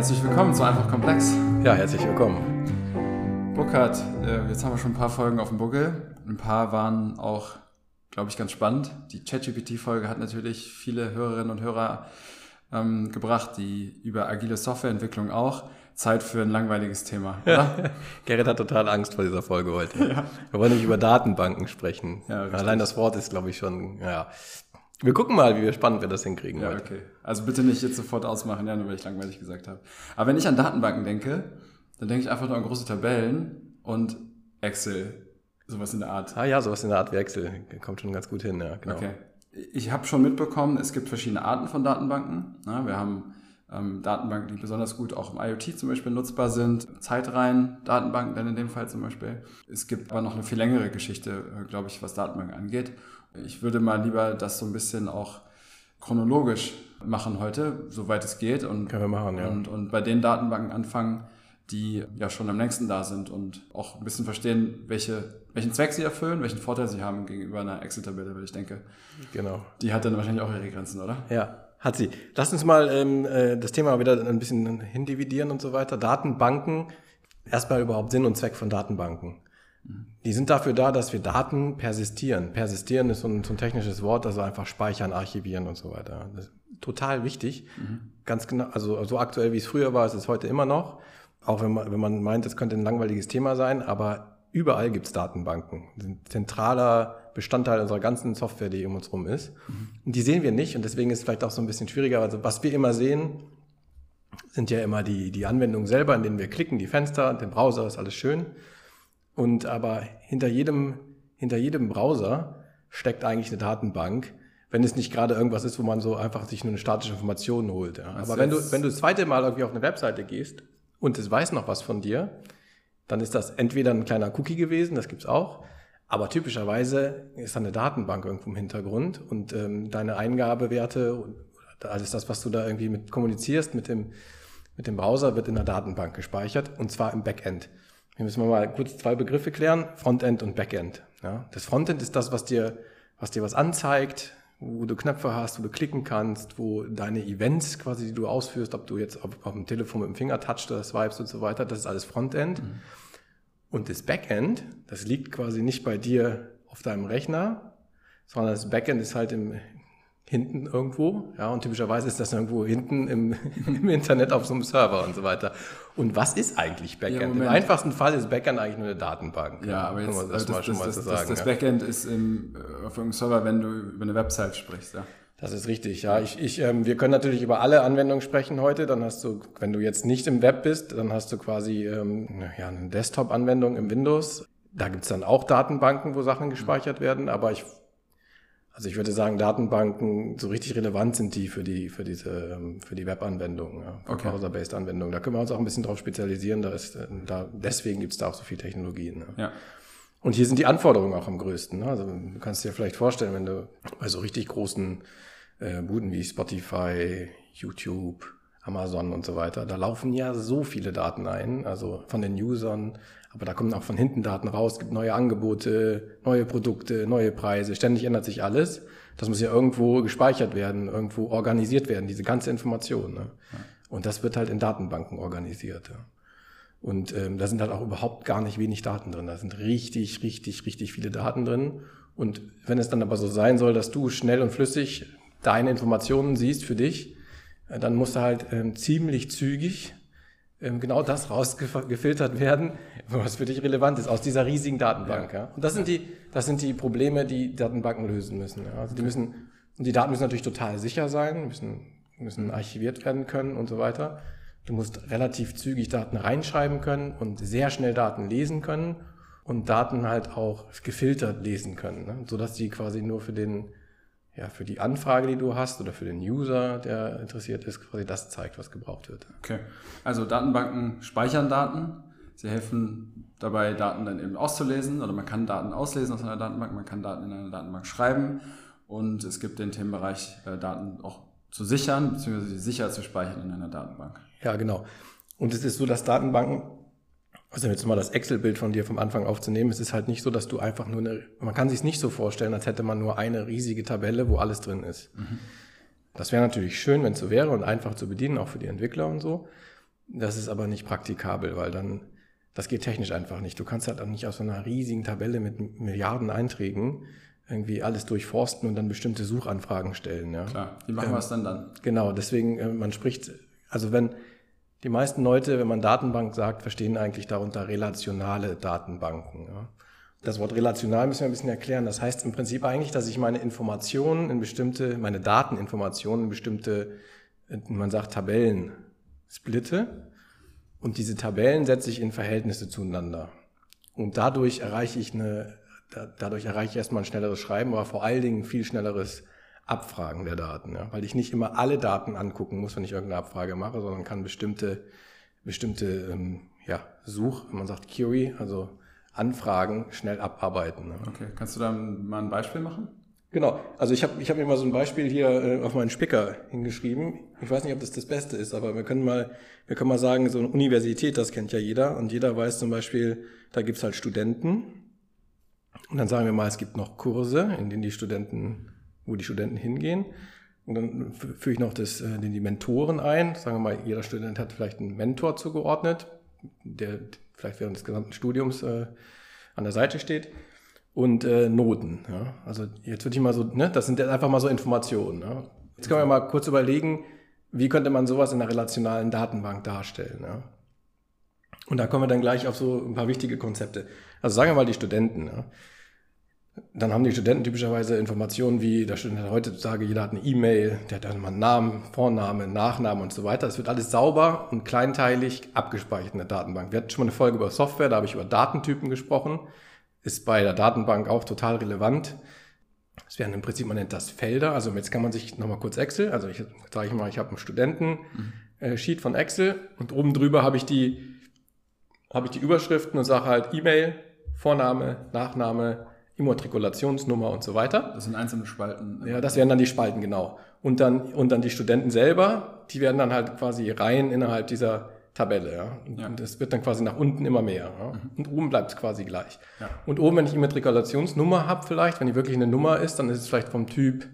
Herzlich willkommen zu Einfach Komplex. Ja, herzlich willkommen. Burkhard, äh, jetzt haben wir schon ein paar Folgen auf dem Buckel. Ein paar waren auch, glaube ich, ganz spannend. Die ChatGPT-Folge hat natürlich viele Hörerinnen und Hörer ähm, gebracht, die über agile Softwareentwicklung auch. Zeit für ein langweiliges Thema, oder? Gerrit hat total Angst vor dieser Folge heute. Ja. Wir wollen nicht über Datenbanken sprechen. Ja, Allein das Wort ist, glaube ich, schon, ja. Wir gucken mal, wie spannend wir das hinkriegen. Ja, heute. okay. Also bitte nicht jetzt sofort ausmachen, ja, nur weil ich langweilig gesagt habe. Aber wenn ich an Datenbanken denke, dann denke ich einfach nur an große Tabellen und Excel. Sowas in der Art. Ah ja, sowas in der Art wie Excel. Kommt schon ganz gut hin, ja, genau. Okay. Ich habe schon mitbekommen, es gibt verschiedene Arten von Datenbanken. Ja, wir haben ähm, Datenbanken, die besonders gut auch im IoT zum Beispiel nutzbar sind. Zeitreihen, Datenbanken dann in dem Fall zum Beispiel. Es gibt aber noch eine viel längere Geschichte, äh, glaube ich, was Datenbanken angeht. Ich würde mal lieber das so ein bisschen auch chronologisch machen heute, soweit es geht. Und, Können wir machen, ja. Und, und bei den Datenbanken anfangen, die ja schon am längsten da sind und auch ein bisschen verstehen, welche, welchen Zweck sie erfüllen, welchen Vorteil sie haben gegenüber einer Excel-Tabelle, weil ich denke. Genau. Die hat dann wahrscheinlich auch ihre Grenzen, oder? Ja, hat sie. Lass uns mal ähm, äh, das Thema wieder ein bisschen hindividieren und so weiter. Datenbanken. Erstmal überhaupt Sinn und Zweck von Datenbanken. Die sind dafür da, dass wir Daten persistieren. Persistieren ist so ein, so ein technisches Wort, also einfach speichern, archivieren und so weiter. Total wichtig. Mhm. Ganz genau, also so aktuell wie es früher war, ist es heute immer noch. Auch wenn man, wenn man meint, es könnte ein langweiliges Thema sein, aber überall gibt es Datenbanken. Ein zentraler Bestandteil unserer ganzen Software, die um uns rum ist. Mhm. Und die sehen wir nicht und deswegen ist es vielleicht auch so ein bisschen schwieriger. Also was wir immer sehen, sind ja immer die, die Anwendungen selber, in denen wir klicken, die Fenster, den Browser, ist alles schön. Und aber hinter jedem, hinter jedem Browser steckt eigentlich eine Datenbank, wenn es nicht gerade irgendwas ist, wo man so einfach sich nur eine statische Information holt. Ja. Aber wenn du, wenn du das zweite Mal irgendwie auf eine Webseite gehst und es weiß noch was von dir, dann ist das entweder ein kleiner Cookie gewesen, das gibt's auch, aber typischerweise ist da eine Datenbank irgendwo im Hintergrund und ähm, deine Eingabewerte und alles das, was du da irgendwie mit kommunizierst mit dem, mit dem Browser, wird in der Datenbank gespeichert und zwar im Backend. Hier müssen wir mal kurz zwei Begriffe klären, Frontend und Backend. Ja, das Frontend ist das, was dir, was dir was anzeigt, wo du Knöpfe hast, wo du klicken kannst, wo deine Events quasi, die du ausführst, ob du jetzt auf, auf dem Telefon mit dem Finger touchst oder swipes und so weiter, das ist alles Frontend. Mhm. Und das Backend, das liegt quasi nicht bei dir auf deinem Rechner, sondern das Backend ist halt im, hinten irgendwo. Ja, und typischerweise ist das irgendwo hinten im, im Internet auf so einem Server und so weiter. Und was ist eigentlich Backend? Ja, Im einfachsten Fall ist Backend eigentlich nur eine Datenbank. Ja, aber jetzt das, das, das, das, sagen, das, Backend ist im, äh, auf einem Server, wenn du über eine Website sprichst. Ja. Das ist richtig, ja. Ich, ich, ähm, wir können natürlich über alle Anwendungen sprechen heute. Dann hast du, wenn du jetzt nicht im Web bist, dann hast du quasi ähm, ja, eine Desktop-Anwendung im Windows. Da gibt's dann auch Datenbanken, wo Sachen gespeichert werden, aber ich also ich würde sagen, Datenbanken, so richtig relevant sind die für die, für diese, ähm, für die Web-Anwendungen, ja, okay. Browser-based Anwendungen. Da können wir uns auch ein bisschen drauf spezialisieren, da ist, äh, da, deswegen gibt's da auch so viel Technologien. Ne? Ja. Und hier sind die Anforderungen auch am größten. Ne? Also du kannst dir vielleicht vorstellen, wenn du bei so richtig großen äh, Buden wie Spotify, YouTube, Amazon und so weiter, da laufen ja so viele Daten ein, also von den Usern, aber da kommen auch von hinten Daten raus, gibt neue Angebote, neue Produkte, neue Preise, ständig ändert sich alles. Das muss ja irgendwo gespeichert werden, irgendwo organisiert werden, diese ganze Information. Ne? Ja. Und das wird halt in Datenbanken organisiert. Ja. Und ähm, da sind halt auch überhaupt gar nicht wenig Daten drin. Da sind richtig, richtig, richtig viele Daten drin. Und wenn es dann aber so sein soll, dass du schnell und flüssig deine Informationen siehst für dich, dann musst du halt ähm, ziemlich zügig ähm, genau das rausgefiltert werden, was für dich relevant ist aus dieser riesigen Datenbank. Ja. ja. Und das sind die, das sind die Probleme, die Datenbanken lösen müssen. Ja. Also die müssen, und die Daten müssen natürlich total sicher sein, müssen, müssen archiviert werden können und so weiter. Du musst relativ zügig Daten reinschreiben können und sehr schnell Daten lesen können und Daten halt auch gefiltert lesen können, ne? sodass die quasi nur für den ja, für die Anfrage, die du hast oder für den User, der interessiert ist, quasi das zeigt, was gebraucht wird. Okay. Also Datenbanken speichern Daten. Sie helfen dabei, Daten dann eben auszulesen oder man kann Daten auslesen aus einer Datenbank, man kann Daten in einer Datenbank schreiben und es gibt den Themenbereich, äh, Daten auch zu sichern, beziehungsweise sicher zu speichern in einer Datenbank. Ja, genau. Und es ist so, dass Datenbanken also jetzt mal das Excel-Bild von dir vom Anfang aufzunehmen, es ist halt nicht so, dass du einfach nur eine, man kann sich nicht so vorstellen, als hätte man nur eine riesige Tabelle, wo alles drin ist. Mhm. Das wäre natürlich schön, wenn es so wäre und einfach zu bedienen, auch für die Entwickler und so. Das ist aber nicht praktikabel, weil dann, das geht technisch einfach nicht. Du kannst halt auch nicht aus so einer riesigen Tabelle mit Milliarden Einträgen irgendwie alles durchforsten und dann bestimmte Suchanfragen stellen. Ja. Klar, wie machen ähm, wir es dann dann? Genau, deswegen, äh, man spricht, also wenn die meisten Leute, wenn man Datenbank sagt, verstehen eigentlich darunter relationale Datenbanken. Ja. Das Wort relational müssen wir ein bisschen erklären. Das heißt im Prinzip eigentlich, dass ich meine Informationen in bestimmte, meine Dateninformationen in bestimmte, man sagt Tabellen splitte und diese Tabellen setze ich in Verhältnisse zueinander. Und dadurch erreiche ich eine da, dadurch erreiche ich erstmal ein schnelleres Schreiben, aber vor allen Dingen viel schnelleres Abfragen der Daten, ja? weil ich nicht immer alle Daten angucken muss, wenn ich irgendeine Abfrage mache, sondern kann bestimmte, bestimmte ähm, ja, Such, man sagt Query, also Anfragen schnell abarbeiten. Ne? Okay, kannst du da mal ein Beispiel machen? Genau, also ich habe ich hab mir mal so ein Beispiel hier äh, auf meinen Spicker hingeschrieben. Ich weiß nicht, ob das das Beste ist, aber wir können mal, wir können mal sagen, so eine Universität, das kennt ja jeder und jeder weiß zum Beispiel, da gibt's halt Studenten und dann sagen wir mal, es gibt noch Kurse, in denen die Studenten, wo die Studenten hingehen. Und dann führe ich noch das, äh, die Mentoren ein. Sagen wir mal, jeder Student hat vielleicht einen Mentor zugeordnet, der vielleicht während des gesamten Studiums äh, an der Seite steht. Und äh, Noten. Ja. Also jetzt würde ich mal so, ne, das sind einfach mal so Informationen. Ja. Jetzt können wir mal kurz überlegen, wie könnte man sowas in einer relationalen Datenbank darstellen. Ja. Und da kommen wir dann gleich auf so ein paar wichtige Konzepte. Also sagen wir mal die Studenten. Ja. Dann haben die Studenten typischerweise Informationen wie, der Student hat heutzutage, jeder hat eine E-Mail, der hat dann mal einen Namen, Vorname, Nachname und so weiter. Es wird alles sauber und kleinteilig abgespeichert in der Datenbank. Wir hatten schon mal eine Folge über Software, da habe ich über Datentypen gesprochen. Ist bei der Datenbank auch total relevant. Es werden im Prinzip, man nennt das Felder. Also jetzt kann man sich nochmal kurz Excel, also ich sage ich mal, ich habe einen Studenten-Sheet mhm. von Excel und oben drüber habe ich die, habe ich die Überschriften und sage halt E-Mail, Vorname, Nachname, Immatrikulationsnummer und so weiter. Das sind einzelne Spalten. Ja, das wären dann die Spalten, genau. Und dann, und dann die Studenten selber, die werden dann halt quasi rein innerhalb dieser Tabelle. Ja. Und, ja. das wird dann quasi nach unten immer mehr. Ja. Mhm. Und oben bleibt es quasi gleich. Ja. Und oben, wenn ich Immatrikulationsnummer habe vielleicht, wenn die wirklich eine Nummer ist, dann ist es vielleicht vom Typ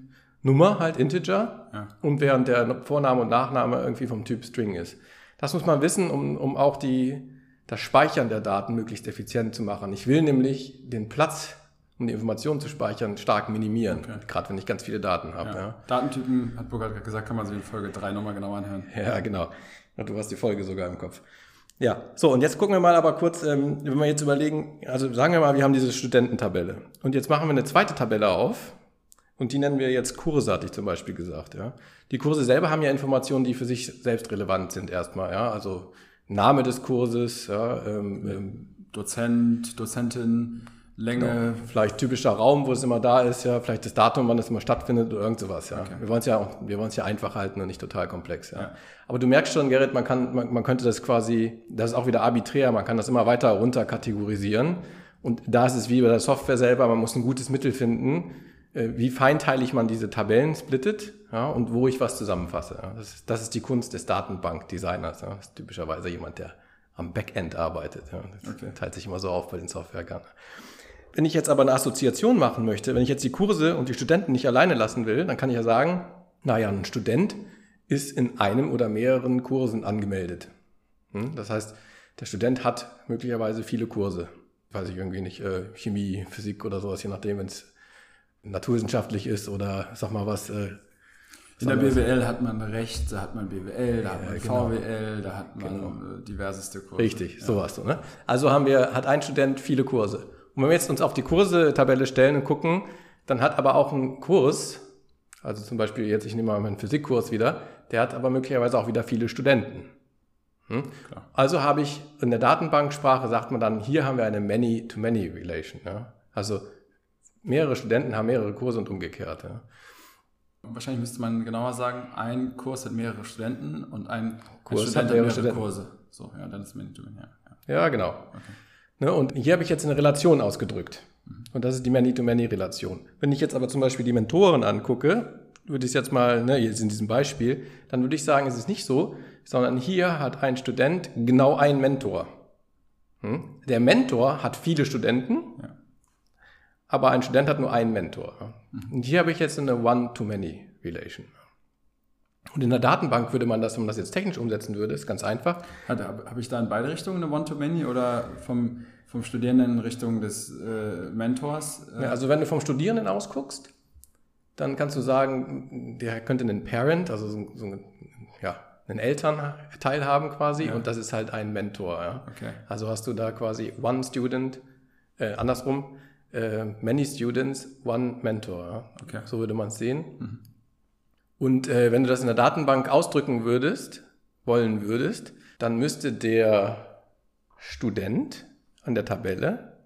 Nummer, halt Integer. Ja. Und während der Vorname und Nachname irgendwie vom Typ String ist. Das muss man wissen, um, um auch die, das Speichern der Daten möglichst effizient zu machen. Ich will nämlich den Platz um die Informationen zu speichern, stark minimieren. Okay. Gerade wenn ich ganz viele Daten habe. Ja. Ja. Datentypen, hat Burkhard gesagt, kann man sich in Folge 3 nochmal genau anhören. Ja, genau. Du hast die Folge sogar im Kopf. Ja, so und jetzt gucken wir mal aber kurz, ähm, wenn wir jetzt überlegen, also sagen wir mal, wir haben diese Studententabelle. Und jetzt machen wir eine zweite Tabelle auf und die nennen wir jetzt Kurse, hatte ich zum Beispiel gesagt. Ja. Die Kurse selber haben ja Informationen, die für sich selbst relevant sind erstmal. Ja. Also Name des Kurses, ja, ähm, ähm Dozent, Dozentin, Länge. Genau. Vielleicht typischer Raum, wo es immer da ist, ja, vielleicht das Datum, wann es immer stattfindet oder irgend sowas, ja. Okay. Wir wollen es ja auch, wir wollen es ja einfach halten und nicht total komplex, ja. ja. Aber du merkst schon, Gerrit, man kann, man, man könnte das quasi, das ist auch wieder arbiträr, man kann das immer weiter runter kategorisieren. Und da ist es wie bei der Software selber, man muss ein gutes Mittel finden, äh, wie feinteilig man diese Tabellen splittet, ja, und wo ich was zusammenfasse. Ja. Das, ist, das ist die Kunst des Datenbankdesigners, ja. Das ist typischerweise jemand, der am Backend arbeitet. Ja. Das okay. teilt sich immer so auf bei den Softwarekern. Wenn ich jetzt aber eine Assoziation machen möchte, wenn ich jetzt die Kurse und die Studenten nicht alleine lassen will, dann kann ich ja sagen, naja, ein Student ist in einem oder mehreren Kursen angemeldet. Hm? Das heißt, der Student hat möglicherweise viele Kurse. Weiß ich irgendwie nicht, äh, Chemie, Physik oder sowas, je nachdem, wenn es naturwissenschaftlich ist oder sag mal was. Äh, in der BWL hat man Recht, da hat man BWL, da ja, hat man genau. VWL, da hat man genau. Äh, diverseste Kurse. Richtig, ja. sowas so. Ne? Also haben wir, hat ein Student viele Kurse. Und wenn wir jetzt uns auf die Kurse-Tabelle stellen und gucken, dann hat aber auch ein Kurs, also zum Beispiel jetzt, ich nehme mal meinen Physikkurs wieder, der hat aber möglicherweise auch wieder viele Studenten. Hm? Also habe ich in der Datenbanksprache sagt man dann, hier haben wir eine Many-to-Many-Relation. Ja? Also mehrere Studenten haben mehrere Kurse und umgekehrt. Ja? Wahrscheinlich müsste man genauer sagen, ein Kurs hat mehrere Studenten und ein Kurs ein Student hat mehrere, mehrere Kurse. So, ja, dann ist Many-to-Many. Ja, ja. ja, genau. Okay. Ne? Und hier habe ich jetzt eine Relation ausgedrückt. Und das ist die Many-to-Many-Relation. Wenn ich jetzt aber zum Beispiel die Mentoren angucke, würde ich jetzt mal, ne, jetzt in diesem Beispiel, dann würde ich sagen, es ist nicht so, sondern hier hat ein Student genau einen Mentor. Hm? Der Mentor hat viele Studenten, ja. aber ein Student hat nur einen Mentor. Mhm. Und hier habe ich jetzt eine One-to-Many-Relation. Und in der Datenbank würde man das, wenn man das jetzt technisch umsetzen würde, ist ganz einfach. Habe ich da in beide Richtungen eine One-to-Many oder vom, vom Studierenden in Richtung des äh, Mentors? Äh? Ja, also wenn du vom Studierenden ausguckst, dann kannst du sagen, der könnte einen Parent, also so, so ja, einen Elternteil haben quasi ja. und das ist halt ein Mentor. Ja? Okay. Also hast du da quasi one student, äh, andersrum, äh, many students, one mentor. Okay. So würde man es sehen. Mhm. Und äh, wenn du das in der Datenbank ausdrücken würdest, wollen würdest, dann müsste der Student an der Tabelle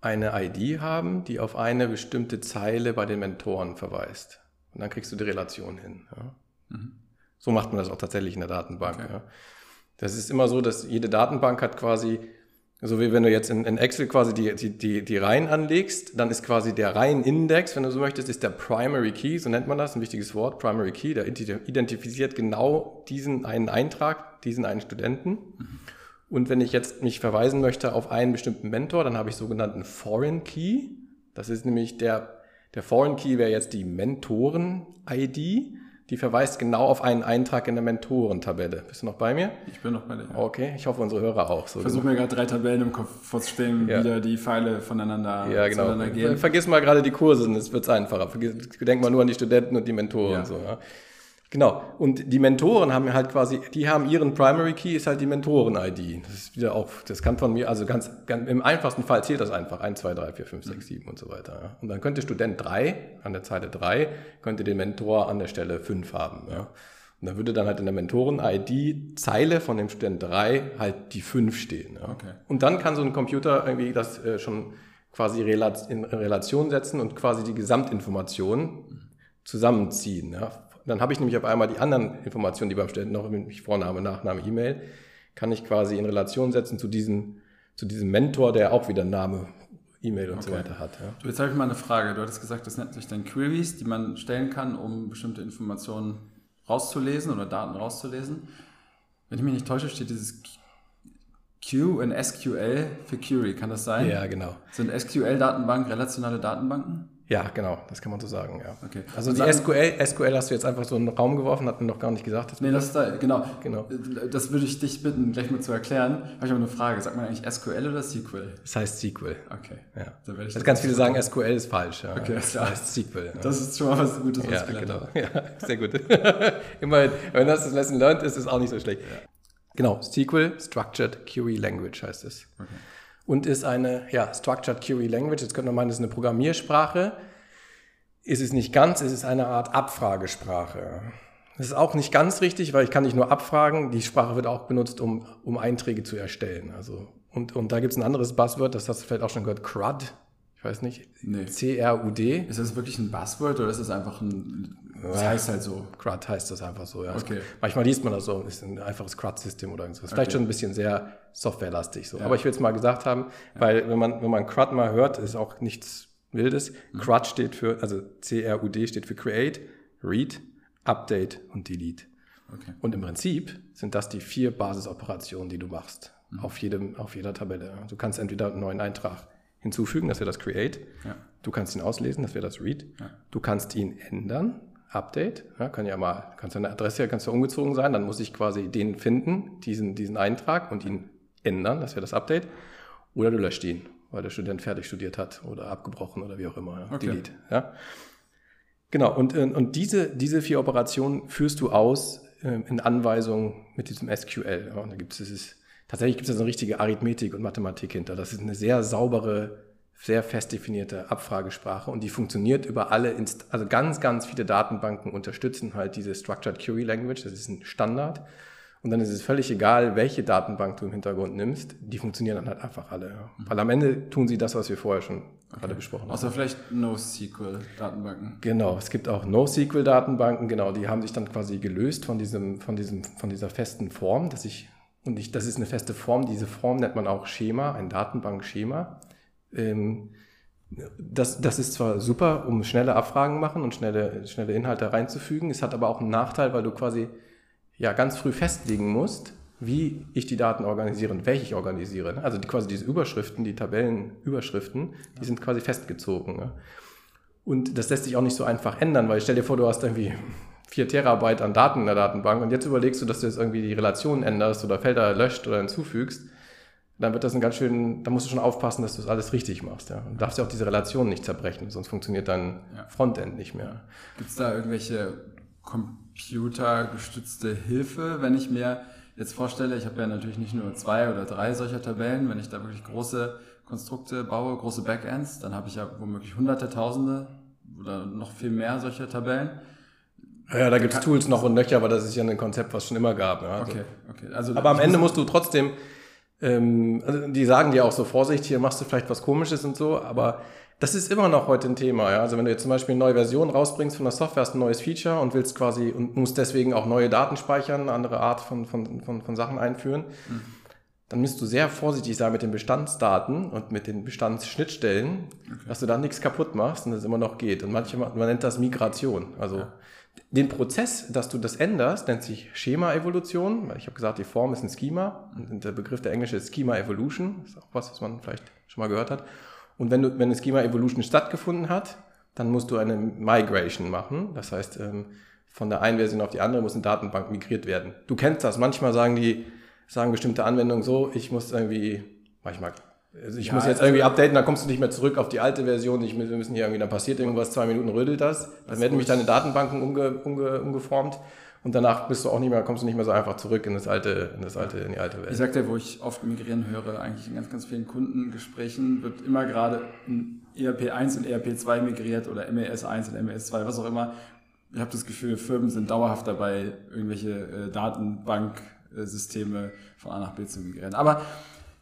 eine ID haben, die auf eine bestimmte Zeile bei den Mentoren verweist. Und dann kriegst du die Relation hin. Ja. Mhm. So macht man das auch tatsächlich in der Datenbank. Okay. Ja. Das ist immer so, dass jede Datenbank hat quasi so wie wenn du jetzt in, in Excel quasi die, die, die, die Reihen anlegst, dann ist quasi der Reihenindex, wenn du so möchtest, ist der Primary Key, so nennt man das, ein wichtiges Wort, Primary Key, der identifiziert genau diesen einen Eintrag, diesen einen Studenten. Mhm. Und wenn ich jetzt mich verweisen möchte auf einen bestimmten Mentor, dann habe ich sogenannten Foreign Key. Das ist nämlich der, der Foreign Key wäre jetzt die Mentoren-ID die verweist genau auf einen Eintrag in der Mentorentabelle. Bist du noch bei mir? Ich bin noch bei dir. Ja. Okay, ich hoffe unsere Hörer auch. So ich versuche mir gerade drei Tabellen im Kopf vorzustellen, ja. wie die Pfeile voneinander ja, genau. gehen. Vergiss mal gerade die Kurse, dann wird es einfacher. Denk mal nur an die Studenten und die Mentoren. Ja. So, ja. Genau. Und die Mentoren haben halt quasi, die haben ihren Primary Key, ist halt die Mentoren-ID. Das ist wieder auch, das kann von mir, also ganz, ganz im einfachsten Fall zählt das einfach. 1, 2, 3, 4, 5, 6, 7 und so weiter. Ja. Und dann könnte Student 3 an der Zeile 3, könnte den Mentor an der Stelle 5 haben. Ja. Und dann würde dann halt in der Mentoren-ID-Zeile von dem Student 3 halt die 5 stehen. Ja. Okay. Und dann kann so ein Computer irgendwie das äh, schon quasi in Relation setzen und quasi die Gesamtinformation zusammenziehen. Ja dann habe ich nämlich auf einmal die anderen Informationen, die beim Studenten noch, nämlich Vorname, Nachname, E-Mail, kann ich quasi in Relation setzen zu diesem, zu diesem Mentor, der auch wieder Name, E-Mail und okay. so weiter hat. Ja. Du, jetzt habe ich mal eine Frage. Du hattest gesagt, das nennt sich dann Queries, die man stellen kann, um bestimmte Informationen rauszulesen oder Daten rauszulesen. Wenn ich mich nicht täusche, steht dieses Q in SQL für Query. Kann das sein? Ja, genau. Sind SQL-Datenbanken relationale Datenbanken? Ja, genau, das kann man so sagen, ja. Okay. Also die SQL, SQL hast du jetzt einfach so in den Raum geworfen, hat mir noch gar nicht gesagt. Das nee, das ist da, genau. genau. Das würde ich dich bitten, gleich mal zu erklären. Habe ich aber eine Frage. Sagt man eigentlich SQL oder SQL? Das heißt SQL. Okay. Ja. Dann werde ich das ganz viele sagen, SQL ist falsch. Ja. Okay, das heißt SQL. Ja. Das ist schon mal was Gutes, was ja, ich genau. Ja, sehr gut. Immerhin, wenn das das Lesson learned ist, ist es auch nicht so schlecht. Ja. Genau, SQL, Structured Query Language heißt es. Okay und ist eine ja, Structured Query Language. Jetzt könnte man meinen, das ist eine Programmiersprache. Ist es nicht ganz, es ist eine Art Abfragesprache. Das ist auch nicht ganz richtig, weil ich kann nicht nur abfragen, die Sprache wird auch benutzt, um, um Einträge zu erstellen. Also, und, und da gibt es ein anderes Buzzword, das hast du vielleicht auch schon gehört, CRUD. Ich weiß nicht. Nee. C-R-U-D. Ist das wirklich ein Buzzword oder ist das einfach ein. Das heißt halt so. CRUD heißt das einfach so, ja. Okay. Manchmal liest man das so, ist ein einfaches CRUD-System oder irgendwas. Vielleicht okay. schon ein bisschen sehr softwarelastig so. Ja. Aber ich will es mal gesagt haben, weil wenn man, wenn man CRUD mal hört, ist auch nichts Wildes. Mhm. CRUD steht für, also C-R-U-D steht für Create, Read, Update und Delete. Okay. Und im Prinzip sind das die vier Basisoperationen, die du machst. Mhm. Auf, jedem, auf jeder Tabelle. Du kannst entweder einen neuen Eintrag hinzufügen, das wäre das Create. Ja. Du kannst ihn auslesen, das wäre das Read. Ja. Du kannst ihn ändern, Update. Ja, kann ja mal, kannst deine Adresse, kannst du umgezogen sein, dann muss ich quasi den finden, diesen, diesen Eintrag und ihn ändern, das wäre das Update. Oder du löscht ihn, weil der Student fertig studiert hat oder abgebrochen oder wie auch immer. Ja. Okay. Delete. Ja. Genau, und, und diese, diese vier Operationen führst du aus äh, in Anweisungen mit diesem SQL. Ja, und da gibt es tatsächlich gibt es eine richtige Arithmetik und Mathematik hinter. Das ist eine sehr saubere, sehr fest definierte Abfragesprache und die funktioniert über alle, Inst also ganz, ganz viele Datenbanken unterstützen halt diese Structured Query Language. Das ist ein Standard. Und dann ist es völlig egal, welche Datenbank du im Hintergrund nimmst. Die funktionieren dann halt einfach alle. Ja. Mhm. Weil am Ende tun sie das, was wir vorher schon okay. gerade besprochen haben. Außer vielleicht NoSQL-Datenbanken. Genau, es gibt auch NoSQL-Datenbanken, genau, die haben sich dann quasi gelöst von diesem, von diesem, von dieser festen Form, dass ich und ich, das ist eine feste Form. Diese Form nennt man auch Schema, ein Datenbankschema. Ähm, das, das ist zwar super, um schnelle Abfragen machen und schnelle, schnelle Inhalte reinzufügen. Es hat aber auch einen Nachteil, weil du quasi ja ganz früh festlegen musst, wie ich die Daten organisiere und welche ich organisiere. Also die, quasi diese Überschriften, die Tabellenüberschriften, die sind quasi festgezogen. Ne? Und das lässt sich auch nicht so einfach ändern, weil stell dir vor, du hast irgendwie 4 Terabyte an Daten in der Datenbank und jetzt überlegst du, dass du jetzt irgendwie die Relation änderst oder Felder löscht oder hinzufügst, dann wird das ein ganz schön, da musst du schon aufpassen, dass du das alles richtig machst. Ja. Und darfst ja auch diese Relation nicht zerbrechen, sonst funktioniert dein ja. Frontend nicht mehr. Gibt es da irgendwelche computergestützte Hilfe, wenn ich mir jetzt vorstelle, ich habe ja natürlich nicht nur zwei oder drei solcher Tabellen, wenn ich da wirklich große Konstrukte baue, große Backends, dann habe ich ja womöglich hunderte, tausende oder noch viel mehr solcher Tabellen. Ja, da gibt es Tools noch und nöcher, aber das ist ja ein Konzept, was schon immer gab. Ja. Also, okay, okay. Also, aber am Ende musst du trotzdem ähm, also die sagen dir auch so, Vorsicht, hier machst du vielleicht was komisches und so, aber das ist immer noch heute ein Thema. Ja? Also wenn du jetzt zum Beispiel eine neue Version rausbringst von der Software, hast ein neues Feature und willst quasi und musst deswegen auch neue Daten speichern, eine andere Art von, von, von, von Sachen einführen, mhm. dann müsst du sehr vorsichtig sein mit den Bestandsdaten und mit den Bestandsschnittstellen, okay. dass du da nichts kaputt machst und es immer noch geht. Und manchmal, man nennt das Migration. Also ja. Den Prozess, dass du das änderst, nennt sich Schema-Evolution, ich habe gesagt, die Form ist ein Schema und der Begriff der englische ist Schema Evolution, ist auch was, was man vielleicht schon mal gehört hat. Und wenn, du, wenn eine Schema Evolution stattgefunden hat, dann musst du eine Migration machen, das heißt, ähm, von der einen Version auf die andere muss eine Datenbank migriert werden. Du kennst das, manchmal sagen die, sagen bestimmte Anwendungen so, ich muss irgendwie, manchmal also ich ja, muss jetzt irgendwie updaten, dann kommst du nicht mehr zurück auf die alte Version. Ich, wir müssen hier irgendwie, dann passiert irgendwas, zwei Minuten rödelt das. Dann werden nämlich deine Datenbanken umge, umge, umgeformt und danach bist du auch nicht mehr, kommst du nicht mehr so einfach zurück in das alte, in das alte, in die alte Welt. Ich sag dir, wo ich oft migrieren höre, eigentlich in ganz, ganz vielen Kundengesprächen wird immer gerade in ERP 1 und ERP 2 migriert oder MES 1 und MES 2, was auch immer. Ich habe das Gefühl, Firmen sind dauerhaft dabei, irgendwelche äh, Datenbanksysteme von A nach B zu migrieren. Aber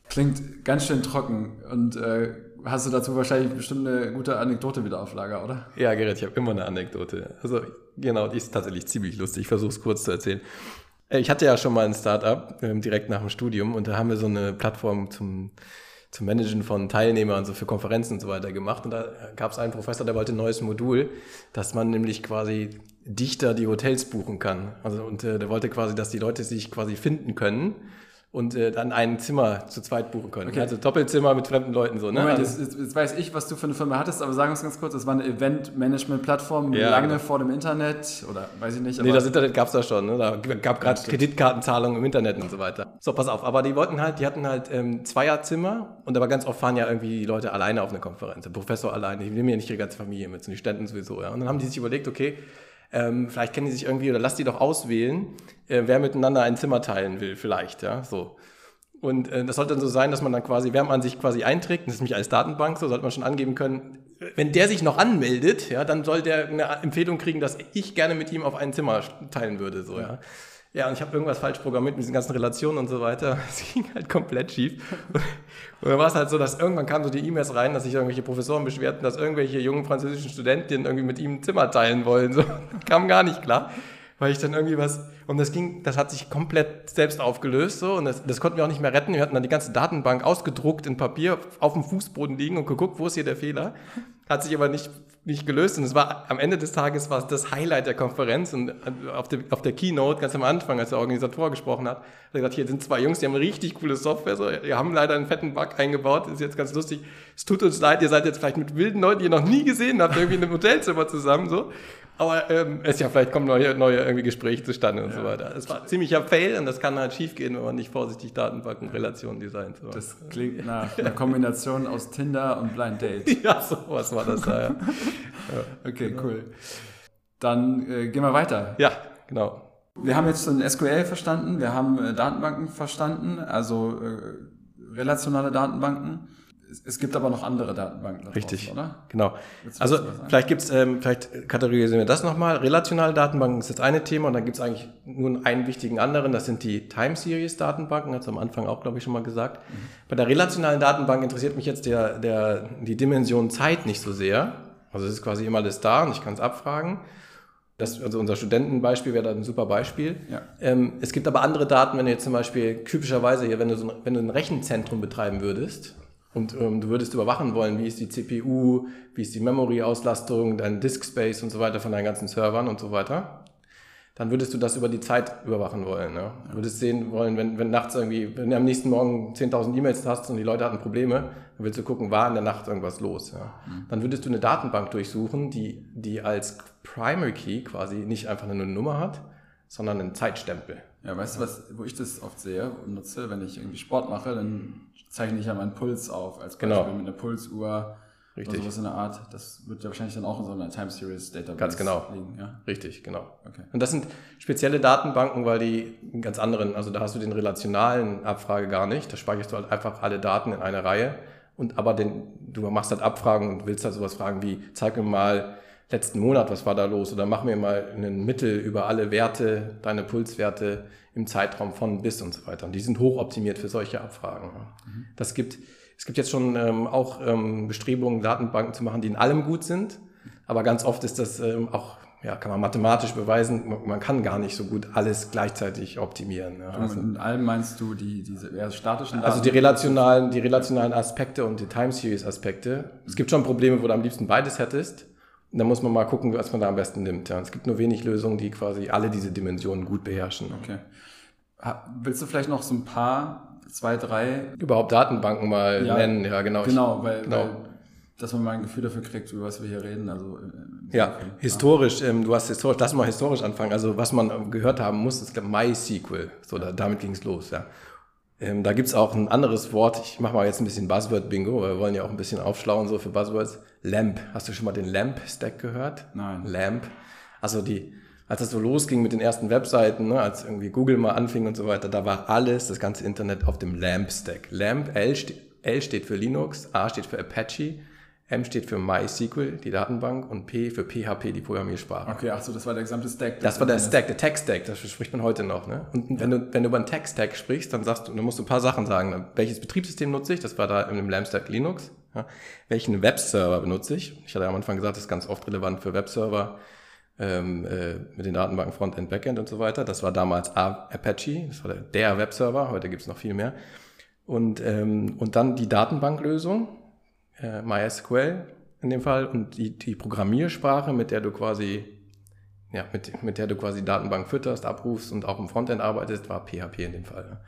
Klingt ganz schön trocken und äh, hast du dazu wahrscheinlich bestimmt eine gute Anekdote wieder auf Lager, oder? Ja, Gerrit, ich habe immer eine Anekdote. Also genau, die ist tatsächlich ziemlich lustig. Ich versuche es kurz zu erzählen. Äh, ich hatte ja schon mal ein Startup ähm, direkt nach dem Studium und da haben wir so eine Plattform zum, zum Managen von Teilnehmern, so für Konferenzen und so weiter gemacht. Und da gab es einen Professor, der wollte ein neues Modul, dass man nämlich quasi dichter die Hotels buchen kann. Also und äh, der wollte quasi, dass die Leute sich quasi finden können und äh, dann ein Zimmer zu zweit buchen können. Okay. Also Doppelzimmer mit fremden Leuten so. Ne? Moment, also, jetzt, jetzt, weiß ich, was du für eine Firma hattest, aber sagen wir es ganz kurz, das war eine Event-Management-Plattform ja, lange genau. vor dem Internet oder weiß ich nicht. nee, das Internet gab es da schon. Ne? Da gab gerade Kreditkartenzahlungen im Internet und so weiter. So, pass auf, aber die wollten halt, die hatten halt ähm, Zweierzimmer und aber ganz oft fahren ja irgendwie die Leute alleine auf eine Konferenz. Der Professor alleine, die nehmen ja nicht ihre ganze Familie mit, sind die Ständen sowieso. Ja? Und dann haben die sich überlegt, okay, ähm, vielleicht kennen die sich irgendwie oder lass die doch auswählen, äh, wer miteinander ein Zimmer teilen will, vielleicht, ja, so. Und äh, das sollte dann so sein, dass man dann quasi, wer man sich quasi einträgt, das ist nämlich als Datenbank, so sollte man schon angeben können, wenn der sich noch anmeldet, ja, dann soll der eine Empfehlung kriegen, dass ich gerne mit ihm auf ein Zimmer teilen würde, so, ja. Ja, und ich habe irgendwas falsch programmiert mit diesen ganzen Relationen und so weiter. Es ging halt komplett schief. Und dann war es halt so, dass irgendwann kamen so die E-Mails rein, dass sich irgendwelche Professoren beschwerten, dass irgendwelche jungen französischen Studenten irgendwie mit ihm ein Zimmer teilen wollen. So, kam gar nicht klar weil ich dann irgendwie was, und das ging, das hat sich komplett selbst aufgelöst, so, und das, das konnten wir auch nicht mehr retten. Wir hatten dann die ganze Datenbank ausgedruckt in Papier auf dem Fußboden liegen und geguckt, wo ist hier der Fehler. Hat sich aber nicht, nicht gelöst und es war, am Ende des Tages war es das Highlight der Konferenz und auf der, auf der Keynote, ganz am Anfang, als der Organisator gesprochen hat, hat er gesagt, hier sind zwei Jungs, die haben richtig coole Software, so, wir haben leider einen fetten Bug eingebaut, ist jetzt ganz lustig. Es tut uns leid, ihr seid jetzt vielleicht mit wilden Leuten, die ihr noch nie gesehen habt, irgendwie in einem Hotelzimmer zusammen, so. Aber ähm, es ja, vielleicht kommen neue, neue irgendwie Gespräche zustande und ja. so weiter. Es war ziemlicher Fail und das kann halt schief gehen, wenn man nicht vorsichtig Datenbanken, Relationen designt. So. Das klingt nach einer Kombination aus Tinder und Blind Date. ja, so was war das da, ja. ja. Okay, cool. Dann äh, gehen wir weiter. Ja, genau. Wir haben jetzt schon SQL verstanden, wir haben äh, Datenbanken verstanden, also äh, relationale Datenbanken. Es gibt aber noch andere Datenbanken. Richtig, draußen, oder? Genau. Also vielleicht gibt's, ähm, vielleicht kategorisieren wir das nochmal. Relationale Datenbanken ist das eine Thema und dann gibt's eigentlich nur einen wichtigen anderen. Das sind die Time Series Datenbanken. Hat es am Anfang auch, glaube ich, schon mal gesagt. Mhm. Bei der relationalen Datenbank interessiert mich jetzt der, der, die Dimension Zeit nicht so sehr. Also es ist quasi immer alles da und ich kann es abfragen. Das, also unser Studentenbeispiel wäre da ein super Beispiel. Ja. Ähm, es gibt aber andere Daten, wenn du jetzt zum Beispiel typischerweise hier, wenn du, so ein, wenn du ein Rechenzentrum betreiben würdest, und ähm, du würdest überwachen wollen, wie ist die CPU, wie ist die Memory-Auslastung, dein Disk Space und so weiter von deinen ganzen Servern und so weiter. dann würdest du das über die Zeit überwachen wollen. Ne? Du würdest sehen wollen, wenn, wenn nachts irgendwie, wenn du am nächsten Morgen 10.000 E-Mails hast und die Leute hatten Probleme, dann willst du gucken, war in der Nacht irgendwas los. Ja? Mhm. Dann würdest du eine Datenbank durchsuchen, die, die als Primary Key quasi nicht einfach eine Nummer hat, sondern einen Zeitstempel. Ja, weißt du, was, wo ich das oft sehe und nutze, wenn ich irgendwie Sport mache, dann zeichne ich ja meinen Puls auf, als Beispiel genau. mit einer Pulsuhr Richtig. Oder sowas in der Art. Das wird ja wahrscheinlich dann auch in so einer Time Series Database Ganz genau. liegen. Ja? Richtig, genau. Okay. Und das sind spezielle Datenbanken, weil die einen ganz anderen, also da hast du den relationalen Abfrage gar nicht. Da speicherst du halt einfach alle Daten in eine Reihe. Und aber den, du machst halt Abfragen und willst halt sowas fragen wie, zeig mir mal letzten Monat, was war da los? Oder mach mir mal einen Mittel über alle Werte, deine Pulswerte im Zeitraum von bis und so weiter. Und die sind hochoptimiert für solche Abfragen. Mhm. Das gibt es gibt jetzt schon ähm, auch ähm, Bestrebungen, Datenbanken zu machen, die in allem gut sind. Aber ganz oft ist das ähm, auch, ja, kann man mathematisch beweisen, man kann gar nicht so gut alles gleichzeitig optimieren. Ja. Also, in allem meinst du die, diese eher statischen Daten? Also die relationalen, die relationalen Aspekte und die Time Series Aspekte. Es gibt schon Probleme, wo du am liebsten beides hättest. Da muss man mal gucken, was man da am besten nimmt. Ja. Es gibt nur wenig Lösungen, die quasi alle diese Dimensionen gut beherrschen. Okay. Willst du vielleicht noch so ein paar zwei, drei. Überhaupt Datenbanken mal ja, nennen, ja, genau. Genau, weil, genau. weil dass man mal ein Gefühl dafür kriegt, über was wir hier reden. Also äh, ja, Fall. historisch. Ähm, du hast historisch. Lass mal historisch anfangen. Also was man gehört haben muss, ist MySQL. So, da, damit ging's los. Ja. Ähm, da gibt's auch ein anderes Wort. Ich mache mal jetzt ein bisschen Buzzword-Bingo. Wir wollen ja auch ein bisschen aufschlauen so für Buzzwords. LAMP. Hast du schon mal den LAMP-Stack gehört? Nein. LAMP. Also die als das so losging mit den ersten Webseiten, ne, als irgendwie Google mal anfing und so weiter, da war alles, das ganze Internet auf dem LAMP-Stack. LAMP, L, L steht für Linux, A steht für Apache, M steht für MySQL, die Datenbank, und P für PHP, die Programmiersprache. Okay, ach so, das war der gesamte Stack. Das, das war der Stack, der Tech-Stack, das spricht man heute noch. Ne? Und ja. wenn, du, wenn du über einen Tech-Stack sprichst, dann sagst du, dann musst du ein paar Sachen sagen. Welches Betriebssystem nutze ich? Das war da im LAMP-Stack Linux. Ja? Welchen Webserver benutze ich? Ich hatte am Anfang gesagt, das ist ganz oft relevant für Webserver ähm, äh, mit den Datenbanken Frontend, Backend und so weiter. Das war damals Apache, das war der, der Webserver, heute gibt es noch viel mehr. Und, ähm, und dann die Datenbanklösung, äh, MySQL in dem Fall, und die, die Programmiersprache, mit der du quasi ja, mit, mit der du quasi Datenbank fütterst, abrufst und auch im Frontend arbeitest, war PHP in dem Fall.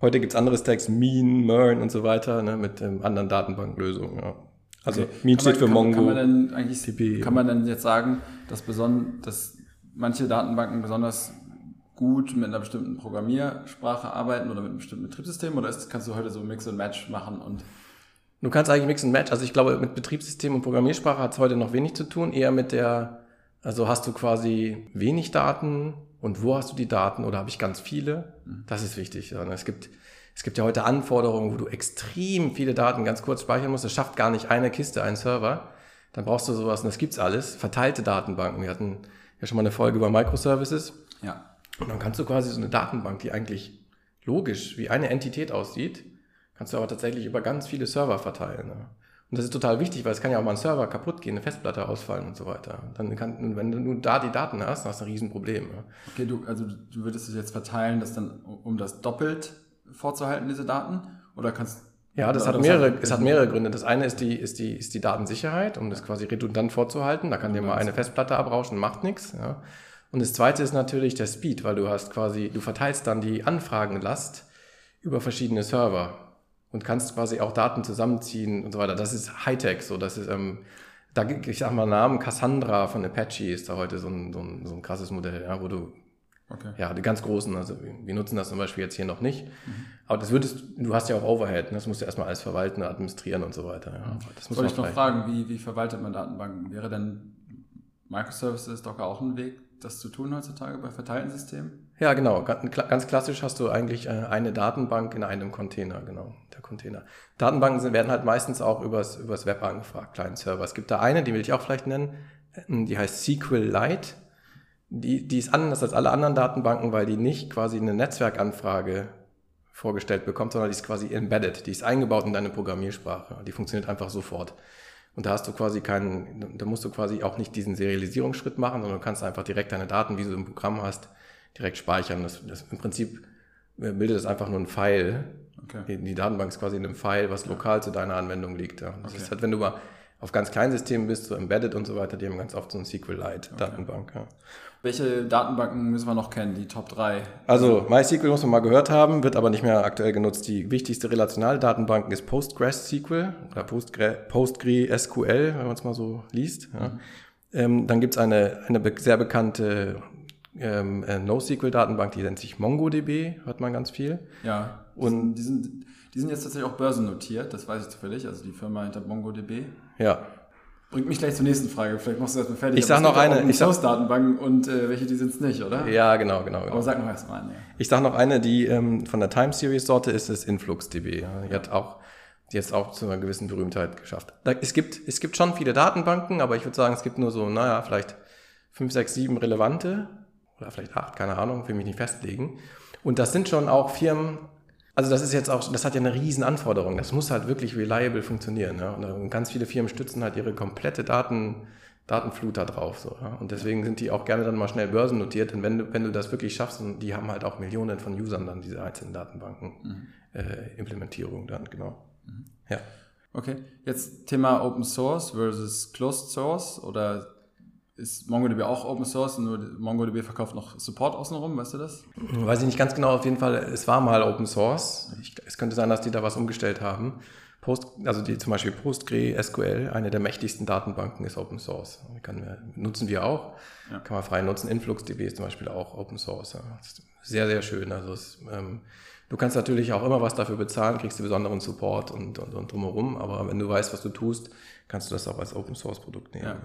Heute gibt's andere Stacks, Mean, Mern und so weiter, ne, mit ähm, anderen Datenbanklösungen. Ja. Also okay. Mean steht für kann, Mongo. Kann man denn eigentlich CP. kann man denn jetzt sagen, dass, beson dass manche Datenbanken besonders gut mit einer bestimmten Programmiersprache arbeiten oder mit einem bestimmten Betriebssystem oder ist, kannst du heute so Mix und Match machen und Du kannst eigentlich Mix und Match. Also ich glaube, mit Betriebssystem und Programmiersprache hat es heute noch wenig zu tun. Eher mit der, also hast du quasi wenig Daten und wo hast du die Daten oder habe ich ganz viele? Mhm. Das ist wichtig. Es gibt es gibt ja heute Anforderungen, wo du extrem viele Daten ganz kurz speichern musst. Das schafft gar nicht eine Kiste, ein Server. Dann brauchst du sowas, und das gibt's alles. Verteilte Datenbanken. Wir hatten ja schon mal eine Folge über Microservices. Ja. Und dann kannst du quasi so eine Datenbank, die eigentlich logisch wie eine Entität aussieht, kannst du aber tatsächlich über ganz viele Server verteilen. Ne? Und das ist total wichtig, weil es kann ja auch mal ein Server kaputt gehen, eine Festplatte ausfallen und so weiter. Dann kann, wenn du nur da die Daten hast, dann hast du ein Riesenproblem. Ne? Okay, du, also du würdest es jetzt verteilen, dass dann um das doppelt vorzuhalten, diese Daten? Oder kannst ja, das hat mehrere, es hat mehrere Gründe. Das eine ist die, ist die, ist die Datensicherheit, um das quasi redundant vorzuhalten. Da kann dir mal eine Festplatte abrauschen, macht nichts. Ja. Und das zweite ist natürlich der Speed, weil du hast quasi, du verteilst dann die Anfragenlast über verschiedene Server und kannst quasi auch Daten zusammenziehen und so weiter. Das ist Hightech, so das ist, ähm, da ich sag mal Namen, Cassandra von Apache ist da heute so ein, so ein, so ein krasses Modell, ja, wo du Okay. Ja, die ganz großen, also wir nutzen das zum Beispiel jetzt hier noch nicht. Mhm. Aber das würdest, du hast ja auch Overhead, ne? das musst du erstmal alles verwalten, administrieren und so weiter. Ja. Das muss Soll ich noch fragen, wie, wie verwaltet man Datenbanken? Wäre denn Microservices Docker auch ein Weg, das zu tun heutzutage bei verteilten Systemen? Ja, genau. Ganz klassisch hast du eigentlich äh, eine Datenbank in einem Container, genau, der Container. Datenbanken werden halt meistens auch übers, übers Web angefragt, kleinen Server. Es gibt da eine, die will ich auch vielleicht nennen, die heißt SQLite die, die ist anders als alle anderen Datenbanken, weil die nicht quasi eine Netzwerkanfrage vorgestellt bekommt, sondern die ist quasi embedded, die ist eingebaut in deine Programmiersprache. Die funktioniert einfach sofort. Und da hast du quasi keinen, da musst du quasi auch nicht diesen Serialisierungsschritt machen, sondern du kannst einfach direkt deine Daten, wie du im Programm hast, direkt speichern. Das, das im Prinzip äh, bildet das einfach nur ein File. Okay. Die, die, Datenbank ist quasi in einem File, was lokal zu deiner Anwendung liegt. Ja. Das okay. ist halt, wenn du mal auf ganz kleinen Systemen bist, so Embedded und so weiter, die haben ganz oft so eine SQLite-Datenbank. Okay. Ja. Welche Datenbanken müssen wir noch kennen, die Top 3? Also MySQL muss man mal gehört haben, wird aber nicht mehr aktuell genutzt. Die wichtigste relationale Datenbank ist PostgreSQL oder PostgreSQL, wenn man es mal so liest. Ja. Mhm. Ähm, dann gibt's eine, eine sehr bekannte ähm, äh, NoSQL-Datenbank, die nennt sich MongoDB, hört man ganz viel. Ja, und die sind, die sind jetzt tatsächlich auch börsennotiert, das weiß ich zufällig, also die Firma hinter MongoDB. Ja. Bringt mich gleich zur nächsten Frage, vielleicht machst du das mal fertig. Ich sag noch eine. Ich sag Datenbanken und äh, welche die sind's nicht, oder? Ja, genau, genau. genau. Aber sag noch erst mal eine. Ich sag noch eine, die ähm, von der Time Series Sorte ist, ist InfluxDB. Die hat auch die jetzt auch zu einer gewissen Berühmtheit geschafft. Da, es, gibt, es gibt schon viele Datenbanken, aber ich würde sagen, es gibt nur so, naja, vielleicht fünf, sechs, sieben relevante oder vielleicht acht, keine Ahnung, will mich nicht festlegen. Und das sind schon auch Firmen, also das ist jetzt auch, das hat ja eine riesen Anforderung. Das muss halt wirklich reliable funktionieren. Ja? Und ganz viele Firmen stützen halt ihre komplette Daten, Datenflut da drauf. So, ja? Und deswegen sind die auch gerne dann mal schnell börsennotiert. Und wenn du, wenn du das wirklich schaffst, und die haben halt auch Millionen von Usern dann, diese einzelnen Datenbanken, mhm. äh, Implementierung dann, genau. Mhm. Ja. Okay, jetzt Thema Open Source versus Closed Source oder ist MongoDB auch Open Source, nur MongoDB verkauft noch Support außenrum, weißt du das? Weiß ich nicht ganz genau, auf jeden Fall, es war mal Open Source. Ich, es könnte sein, dass die da was umgestellt haben. Post, also die zum Beispiel PostgreSQL, eine der mächtigsten Datenbanken, ist Open Source. Wir, nutzen wir auch, ja. kann man frei nutzen. InfluxDB ist zum Beispiel auch Open Source. Sehr, sehr schön. Also es, ähm, Du kannst natürlich auch immer was dafür bezahlen, kriegst du besonderen Support und, und, und drumherum, aber wenn du weißt, was du tust, kannst du das auch als Open Source Produkt nehmen. Ja.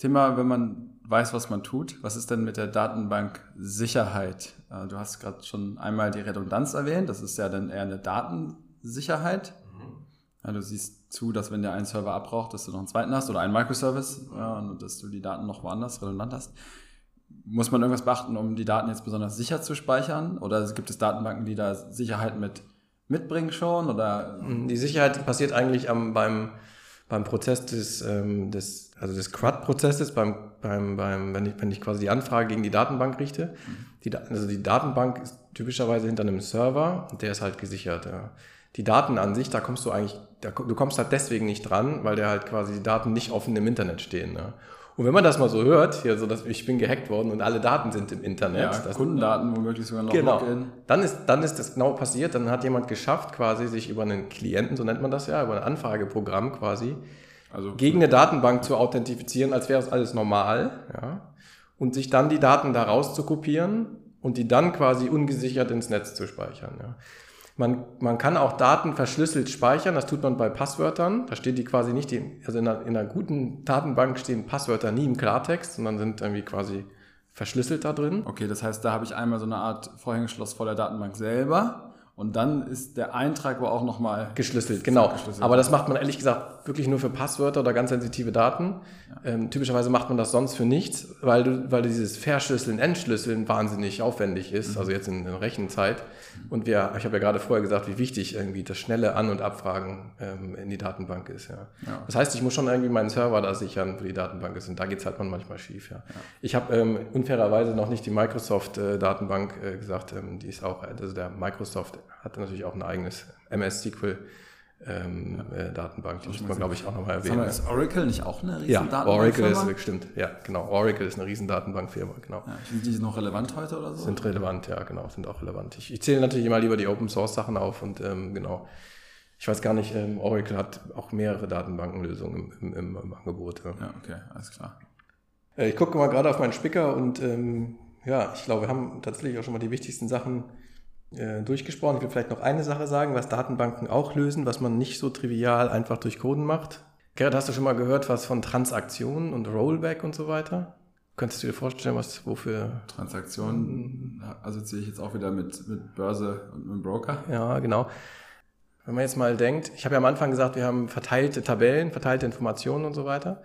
Thema, wenn man weiß, was man tut, was ist denn mit der Datenbank Sicherheit? Äh, du hast gerade schon einmal die Redundanz erwähnt, das ist ja dann eher eine Datensicherheit. Mhm. Ja, du siehst zu, dass wenn der einen Server abbraucht, dass du noch einen zweiten hast oder einen Microservice ja, und dass du die Daten noch woanders redundant hast. Muss man irgendwas beachten, um die Daten jetzt besonders sicher zu speichern? Oder gibt es Datenbanken, die da Sicherheit mit mitbringen schon? Oder? Die Sicherheit passiert eigentlich am, beim, beim Prozess des, ähm, des also des CRUD-Prozesses, beim, beim, beim, wenn, ich, wenn ich quasi die Anfrage gegen die Datenbank richte. Mhm. Die, also die Datenbank ist typischerweise hinter einem Server, der ist halt gesichert. Ja. Die Daten an sich, da kommst du eigentlich, da, du kommst halt deswegen nicht dran, weil der halt quasi die Daten nicht offen im Internet stehen. Ja. Und wenn man das mal so hört, hier so, dass ich bin gehackt worden und alle Daten sind im Internet. Ja, Kundendaten womöglich sogar noch. Genau. Dann ist, dann ist das genau passiert. Dann hat jemand geschafft, quasi sich über einen Klienten, so nennt man das ja, über ein Anfrageprogramm quasi, also gegen eine Datenbank zu authentifizieren, als wäre es alles normal, ja, und sich dann die Daten daraus zu kopieren und die dann quasi ungesichert ins Netz zu speichern. Ja. Man, man kann auch Daten verschlüsselt speichern, das tut man bei Passwörtern. Da steht die quasi nicht, die, also in einer, in einer guten Datenbank stehen Passwörter nie im Klartext, sondern sind irgendwie quasi verschlüsselt da drin. Okay, das heißt, da habe ich einmal so eine Art Vorhängeschloss vor der Datenbank selber und dann ist der Eintrag wo auch nochmal geschlüsselt, genau. Geschlüsselt. Aber das macht man ehrlich gesagt wirklich nur für Passwörter oder ganz sensitive Daten. Ja. Ähm, typischerweise macht man das sonst für nichts, weil du, weil dieses Verschlüsseln, Entschlüsseln wahnsinnig aufwendig ist, mhm. also jetzt in, in Rechenzeit. Und wir, ich habe ja gerade vorher gesagt, wie wichtig irgendwie das schnelle An- und Abfragen ähm, in die Datenbank ist. Ja. ja. Das heißt, ich muss schon irgendwie meinen Server da sichern, wo die Datenbank ist. Und da geht es halt manchmal schief. Ja. ja. Ich habe ähm, unfairerweise noch nicht die Microsoft-Datenbank äh, äh, gesagt. Ähm, die ist auch, also der Microsoft hat natürlich auch ein eigenes MS-SQL ähm, ja. äh, Datenbank. Die muss man, glaube ich, auch nochmal erwähnen. Ist Oracle nicht auch eine riesen ja, Oracle ist, stimmt. Ja, genau. Oracle ist eine riesen Datenbankfirma, genau. Ja, sind die noch relevant heute oder so? Sind relevant, ja, genau, sind auch relevant. Ich, ich zähle natürlich immer lieber die Open Source Sachen auf und ähm, genau. Ich weiß gar nicht, ähm, Oracle hat auch mehrere Datenbankenlösungen im, im, im Angebot. Ja. ja, okay, alles klar. Äh, ich gucke mal gerade auf meinen Spicker und ähm, ja, ich glaube, wir haben tatsächlich auch schon mal die wichtigsten Sachen äh, durchgesprochen. Ich will vielleicht noch eine Sache sagen, was Datenbanken auch lösen, was man nicht so trivial einfach durch Coden macht. Gerrit, hast du schon mal gehört, was von Transaktionen und Rollback und so weiter? Könntest du dir vorstellen, was wofür? Transaktionen assoziiere ich jetzt auch wieder mit, mit Börse und mit Broker. Ja, genau. Wenn man jetzt mal denkt, ich habe ja am Anfang gesagt, wir haben verteilte Tabellen, verteilte Informationen und so weiter.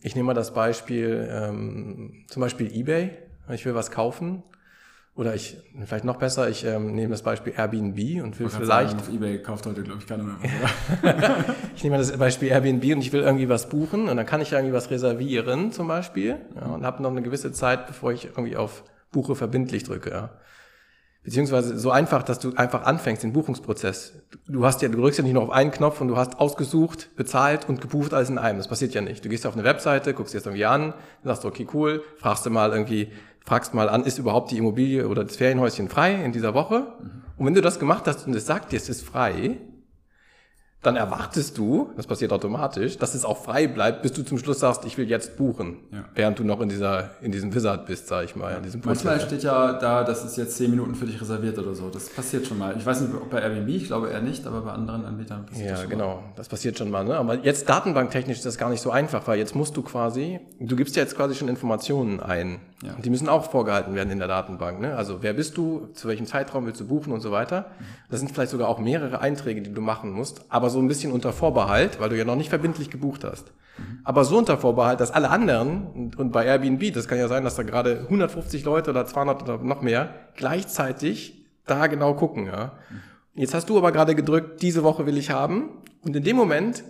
Ich nehme mal das Beispiel, ähm, zum Beispiel eBay. Ich will was kaufen oder ich, vielleicht noch besser, ich ähm, nehme das Beispiel Airbnb und will vielleicht. Sagen, auf Ebay kauft heute, glaube ich, keiner mehr. ich nehme das Beispiel Airbnb und ich will irgendwie was buchen und dann kann ich irgendwie was reservieren zum Beispiel ja, und habe noch eine gewisse Zeit, bevor ich irgendwie auf Buche verbindlich drücke. Ja. Beziehungsweise so einfach, dass du einfach anfängst, den Buchungsprozess. Du hast ja, du drückst ja nicht nur auf einen Knopf und du hast ausgesucht, bezahlt und gebucht alles in einem. Das passiert ja nicht. Du gehst auf eine Webseite, guckst dir das irgendwie an, sagst, okay, cool, fragst du mal irgendwie, fragst mal an, ist überhaupt die Immobilie oder das Ferienhäuschen frei in dieser Woche? Mhm. Und wenn du das gemacht hast und es sagt dir, es ist frei, dann erwartest du, das passiert automatisch, dass es auch frei bleibt, bis du zum Schluss sagst, ich will jetzt buchen, ja. während du noch in dieser in diesem Wizard bist, sag ich mal. Ja. In diesem Manchmal steht ja da, das ist jetzt zehn Minuten für dich reserviert oder so. Das passiert schon mal. Ich weiß nicht, ob bei Airbnb, ich glaube eher nicht, aber bei anderen Anbietern passiert ja, das schon genau. mal. Ja, genau, das passiert schon mal. Ne? Aber jetzt datenbanktechnisch ist das gar nicht so einfach, weil jetzt musst du quasi, du gibst ja jetzt quasi schon Informationen ein. Ja. Und die müssen auch vorgehalten werden in der Datenbank. Ne? Also wer bist du, zu welchem Zeitraum willst du buchen und so weiter. Mhm. Das sind vielleicht sogar auch mehrere Einträge, die du machen musst, aber so ein bisschen unter Vorbehalt, weil du ja noch nicht verbindlich gebucht hast. Aber so unter Vorbehalt, dass alle anderen, und, bei Airbnb, das kann ja sein, dass da gerade 150 Leute oder 200 oder noch mehr gleichzeitig da genau gucken. Ja? Jetzt hast du aber gerade gedrückt, diese Woche will ich haben. Und in dem Moment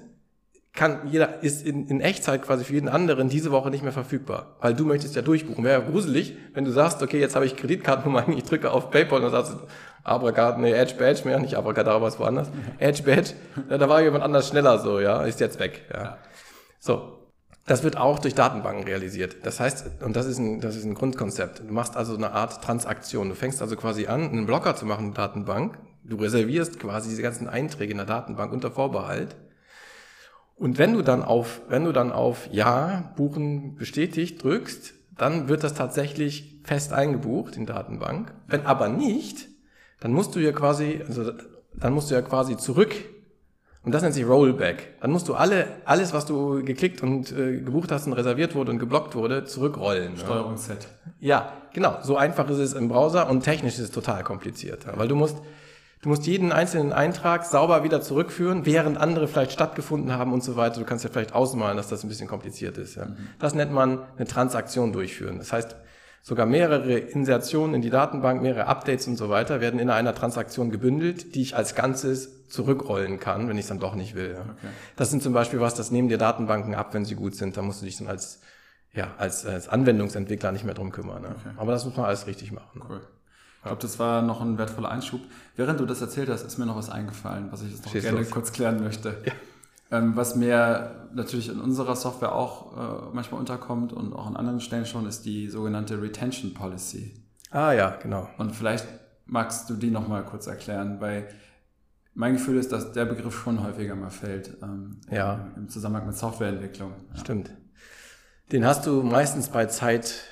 kann jeder ist in, in Echtzeit quasi für jeden anderen diese Woche nicht mehr verfügbar, weil du möchtest ja durchbuchen. Wäre ja gruselig, wenn du sagst, okay, jetzt habe ich Kreditkartennummer, ich drücke auf PayPal und dann sagst Abracad, nee, Edge Badge mehr, nicht Abracadabra, was woanders. Edge Badge, da war jemand anders schneller so, ja, ist jetzt weg, ja. So. Das wird auch durch Datenbanken realisiert. Das heißt, und das ist ein, das ist ein Grundkonzept. Du machst also eine Art Transaktion. Du fängst also quasi an, einen Blocker zu machen, eine Datenbank. Du reservierst quasi diese ganzen Einträge in der Datenbank unter Vorbehalt und wenn du dann auf, wenn du dann auf Ja, buchen bestätigt drückst, dann wird das tatsächlich fest eingebucht in Datenbank. Wenn aber nicht, dann musst du ja quasi, also dann musst du ja quasi zurück. Und das nennt sich Rollback. Dann musst du alle, alles, was du geklickt und äh, gebucht hast und reserviert wurde und geblockt wurde, zurückrollen. Steuerung Z. Ja, genau. So einfach ist es im Browser und technisch ist es total kompliziert. Weil du musst, Du musst jeden einzelnen Eintrag sauber wieder zurückführen, während andere vielleicht stattgefunden haben und so weiter. Du kannst ja vielleicht ausmalen, dass das ein bisschen kompliziert ist. Ja. Mhm. Das nennt man eine Transaktion durchführen. Das heißt, sogar mehrere Insertionen in die Datenbank, mehrere Updates und so weiter werden in einer Transaktion gebündelt, die ich als Ganzes zurückrollen kann, wenn ich es dann doch nicht will. Okay. Das sind zum Beispiel was, das nehmen dir Datenbanken ab, wenn sie gut sind. Da musst du dich dann als, ja, als, als Anwendungsentwickler nicht mehr drum kümmern. Ja. Okay. Aber das muss man alles richtig machen. Cool. Ich glaube, das war noch ein wertvoller Einschub. Während du das erzählt hast, ist mir noch was eingefallen, was ich jetzt noch Schieß gerne los. kurz klären möchte. Ja. Ähm, was mir natürlich in unserer Software auch äh, manchmal unterkommt und auch an anderen Stellen schon, ist die sogenannte Retention Policy. Ah ja, genau. Und vielleicht magst du die nochmal kurz erklären, weil mein Gefühl ist, dass der Begriff schon häufiger mal fällt ähm, ja. im Zusammenhang mit Softwareentwicklung. Ja. Stimmt. Den hast du meistens bei Zeit,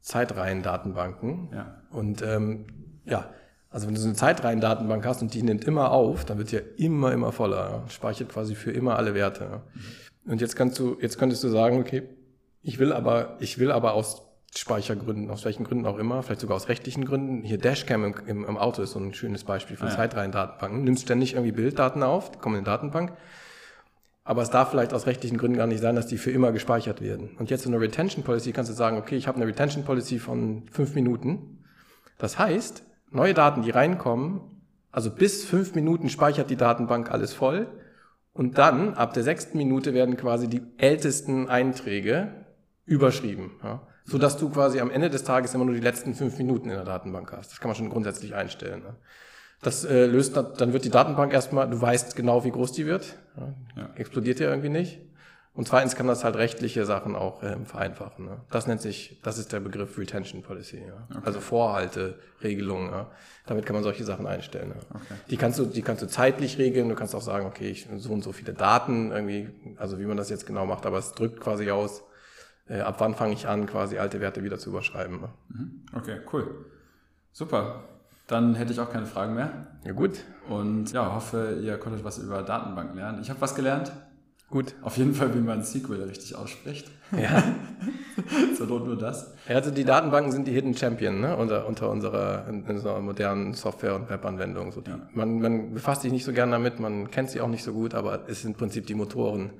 Zeitreihen-Datenbanken. Ja. Und ähm, ja, also wenn du so eine Zeitreihen-Datenbank hast und die nimmt immer auf, dann wird ja immer, immer voller. Ja? Speichert quasi für immer alle Werte. Ja? Und jetzt kannst du, jetzt könntest du sagen, okay, ich will aber, ich will aber aus Speichergründen, aus welchen Gründen auch immer, vielleicht sogar aus rechtlichen Gründen. Hier Dashcam im, im, im Auto ist so ein schönes Beispiel für ah, ja. Zeitreihen-Datenbanken. Nimmst ständig irgendwie Bilddaten auf, die kommen in die Datenbank. Aber es darf vielleicht aus rechtlichen Gründen gar nicht sein, dass die für immer gespeichert werden. Und jetzt in einer Retention Policy kannst du sagen, okay, ich habe eine Retention Policy von fünf Minuten das heißt, neue Daten, die reinkommen, also bis fünf Minuten speichert die Datenbank alles voll und dann ab der sechsten Minute werden quasi die ältesten Einträge überschrieben, ja, so dass du quasi am Ende des Tages immer nur die letzten fünf Minuten in der Datenbank hast. Das kann man schon grundsätzlich einstellen. Ne? Das äh, löst dann wird die Datenbank erstmal, du weißt genau, wie groß die wird, ja, ja. explodiert ja irgendwie nicht. Und zweitens kann das halt rechtliche Sachen auch ähm, vereinfachen. Ne? Das nennt sich, das ist der Begriff Retention Policy. Ja? Okay. Also Vorhalteregelungen. Ja? Damit kann man solche Sachen einstellen. Ja? Okay. Die kannst du, die kannst du zeitlich regeln. Du kannst auch sagen, okay, ich so und so viele Daten irgendwie, also wie man das jetzt genau macht, aber es drückt quasi aus, äh, ab wann fange ich an, quasi alte Werte wieder zu überschreiben. Ne? Mhm. Okay, cool. Super. Dann hätte ich auch keine Fragen mehr. Ja, gut. Und ja, hoffe, ihr konntet was über Datenbanken lernen. Ich habe was gelernt. Gut. Auf jeden Fall, wie man SQL richtig ausspricht. Ja. so lohnt nur das. Ja, also die Datenbanken sind die Hidden Champion ne? unter, unter unserer, unserer modernen Software- und Webanwendung. So die, ja. man, man befasst sich nicht so gern damit, man kennt sie auch nicht so gut, aber es sind im Prinzip die Motoren.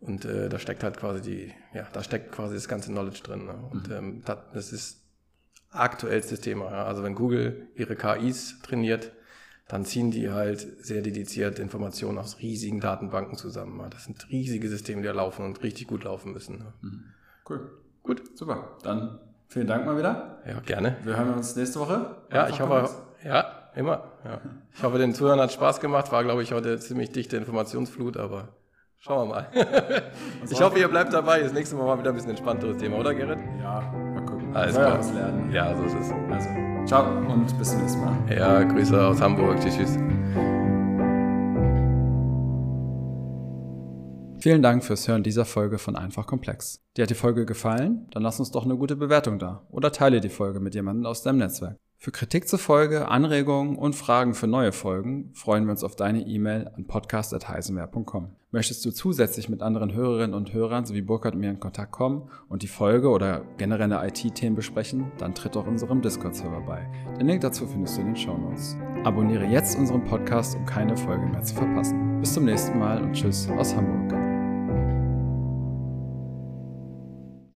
Und äh, da steckt halt quasi die, ja, da steckt quasi das ganze Knowledge drin. Ne? Und mhm. ähm, das, das ist aktuellstes Thema. Ja? Also wenn Google ihre KIs trainiert, dann ziehen die halt sehr dediziert Informationen aus riesigen Datenbanken zusammen. Das sind riesige Systeme, die da laufen und richtig gut laufen müssen. Mhm. Cool. Gut, super. Dann vielen Dank mal wieder. Ja, gerne. Wir hören uns nächste Woche. Ja, ich hoffe, Ja, immer. Ja. Ich hoffe, den Zuhörern hat Spaß gemacht. War, glaube ich, heute ziemlich dichte Informationsflut, aber schauen wir mal. ich hoffe, ihr bleibt dabei. Das nächste Mal mal wieder ein bisschen entspannteres Thema, oder Gerrit? Ja, mal gucken. Alles klar. Ja, so ist es. Also, ciao und bis zum nächsten Mal. Ja, Grüße aus Hamburg. Tschüss, tschüss. Vielen Dank fürs Hören dieser Folge von Einfach Komplex. Dir hat die Folge gefallen? Dann lass uns doch eine gute Bewertung da oder teile die Folge mit jemandem aus deinem Netzwerk. Für Kritik zur Folge, Anregungen und Fragen für neue Folgen freuen wir uns auf deine E-Mail an podcast.heisenwehr.com. Möchtest du zusätzlich mit anderen Hörerinnen und Hörern sowie Burkhard und mir in Kontakt kommen und die Folge oder generelle IT-Themen besprechen, dann tritt doch unserem Discord-Server bei. Den Link dazu findest du in den Shownotes. Abonniere jetzt unseren Podcast, um keine Folge mehr zu verpassen. Bis zum nächsten Mal und tschüss aus Hamburg.